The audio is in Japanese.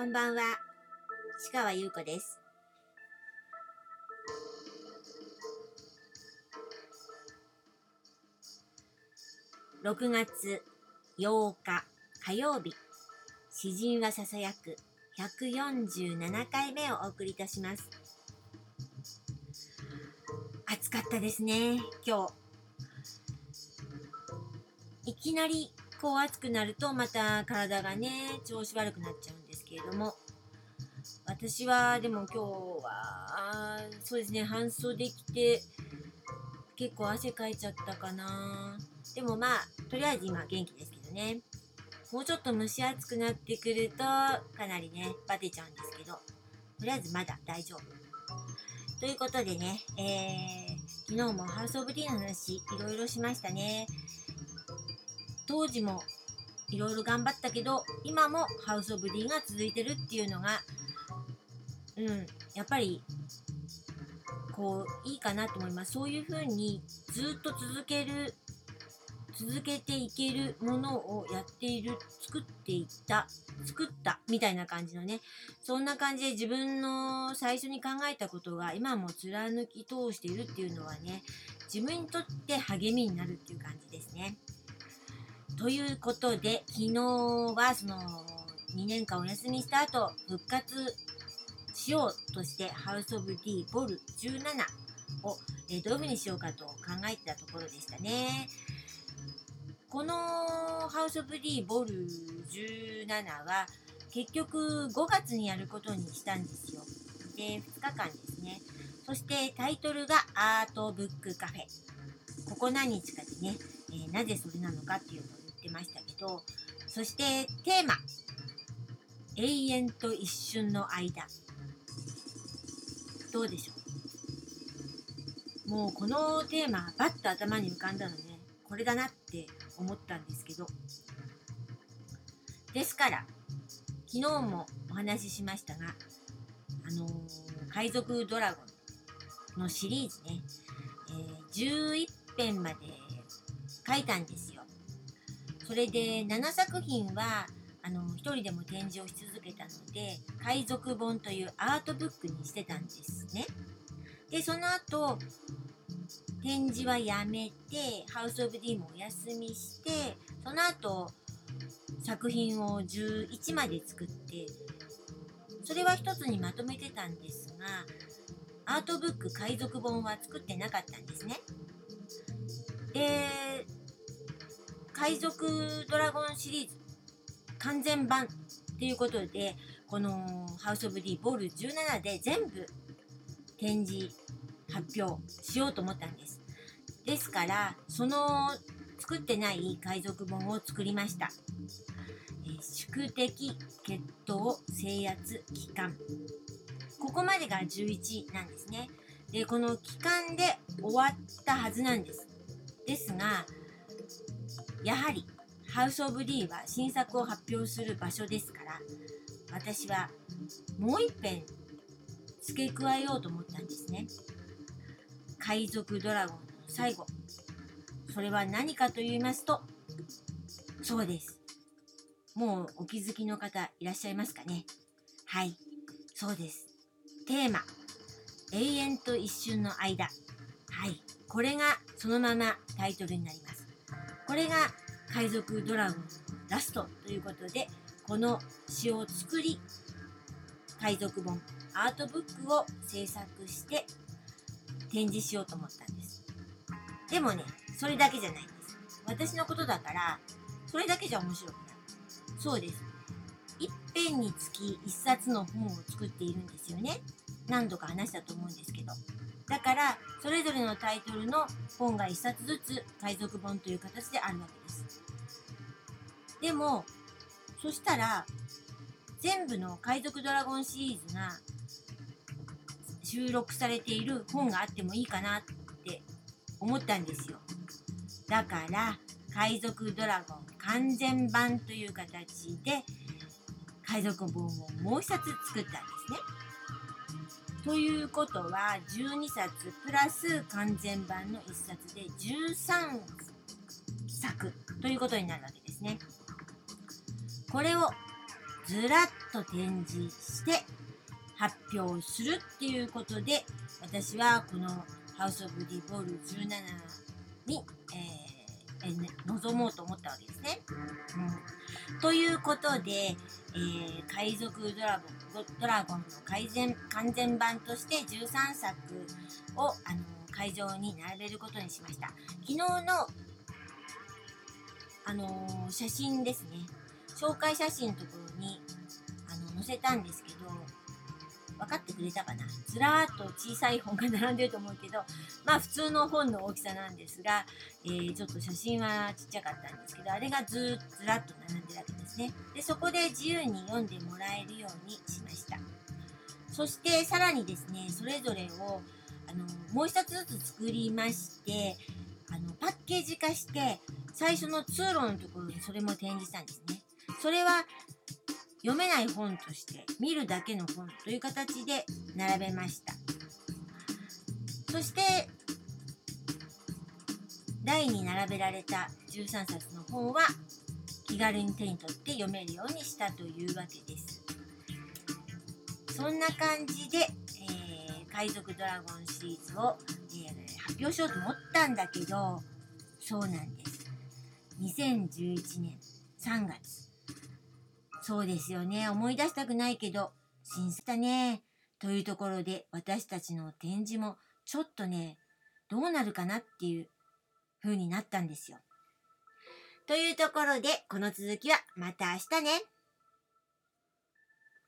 こんばんは、鹿川優子です。6月8日火曜日、詩人はささやく147回目をお送りいたします。暑かったですね、今日。いきなりこう暑くなるとまた体がね、調子悪くなっちゃうんですけれども、私はでも今日は、そうですね、半袖着て、結構汗かいちゃったかな。でもまあ、とりあえず今元気ですけどね。もうちょっと蒸し暑くなってくると、かなりね、バテちゃうんですけど、とりあえずまだ大丈夫。ということでね、えー、昨日もハウスオブディーの話、いろいろしましたね。当時もいろいろ頑張ったけど、今もハウスオブディーが続いてるっていうのが、うん、やっぱり、こう、いいかなと思います。そういうふうにずっと続ける続けていけるものをやっている、作っていった、作ったみたいな感じのね、そんな感じで自分の最初に考えたことが今も貫き通しているっていうのはね、自分にとって励みになるっていう感じですね。ということで、昨日はその2年間お休みした後、復活しようとして、ハウスオブ D ボル17を、えどういう風にしようかと考えてたところでしたね。このハウス・オブ・ディ・ボル17は結局5月にやることにしたんですよ。で、2日間ですね。そしてタイトルがアートブックカフェ。ここ何日かでね、えー、なぜそれなのかっていうのをってましたけど、そしてテーマ、永遠と一瞬の間。どうでしょう？もうこのテーマ、バッと頭に浮かんだのね、これだなって思ったんですけど。ですから昨日もお話ししましたがあのー、海賊ドラゴンのシリーズね、えー、11編まで書いたんですそれで7作品はあの1人でも展示をし続けたので海賊本というアートブックにしてたんですねでその後展示はやめて、ハウス・オブ・ディーもお休みして、その後、作品を11まで作って、それは一つにまとめてたんですが、アートブック海賊本は作ってなかったんですね。海賊ドラゴンシリーズ完全版っていうことで、このハウス・オブ・ディボール17で全部展示発表しようと思ったんです。ですから、その作ってない海賊本を作りました。え、宿敵、決闘、制圧、帰還。ここまでが11なんですね。で、この期間で終わったはずなんです。ですが、やはり、ハウス・オブ・リーは新作を発表する場所ですから、私はもう一遍付け加えようと思ったんですね。海賊ドラゴンの最後。それは何かと言いますと、そうです。もうお気づきの方いらっしゃいますかねはい、そうです。テーマ、永遠と一瞬の間。はい、これがそのままタイトルになります。これが海賊ドラゴンラストということで、この詩を作り、海賊本、アートブックを制作して展示しようと思ったんです。でもね、それだけじゃないんです。私のことだから、それだけじゃ面白くない。そうです。一編につき一冊の本を作っているんですよね。何度か話したと思うんですけど。だから、それぞれのタイトルの本が一冊ずつ海賊本という形であるわけです。でも、そしたら、全部の海賊ドラゴンシリーズが収録されている本があってもいいかなって思ったんですよ。だから、海賊ドラゴン完全版という形で、海賊本をもう一冊作ったんですね。ということは、12冊プラス完全版の1冊で13作ということになるわけですね。これをずらっと展示して発表するっていうことで私はこのハウス・オブ・ディボール17に、えー、えー、臨もうと思ったわけですね。うん、ということで、えー、海賊ドラゴンドラゴンの改善完全版として13作をあの会場に並べることにしました。昨日のあの、写真ですね。紹介写真のところにあの載せたんですけど、分かってくれたかなずらーっと小さい本が並んでると思うけど、まあ普通の本の大きさなんですが、えー、ちょっと写真はちっちゃかったんですけど、あれがずずらっと並んでるわけですね。で、そこで自由に読んでもらえるようにしました。そしてさらにですね、それぞれをあのもう一つずつ作りまして、あのパッケージ化して最初の通路のところにそれも展示したんですね。それは読めない本として見るだけの本という形で並べました。そして台に並べられた13冊の本は気軽に手に取って読めるようにしたというわけです。そんな感じで、えー、海賊ドラゴンシリーズを、えー、発表しようと思ったんだけどそうなんです。2011年3月。そうですよね。思い出したくないけど、新鮮だね。というところで、私たちの展示も、ちょっとね、どうなるかなっていう風になったんですよ。というところで、この続きはまた明日ね。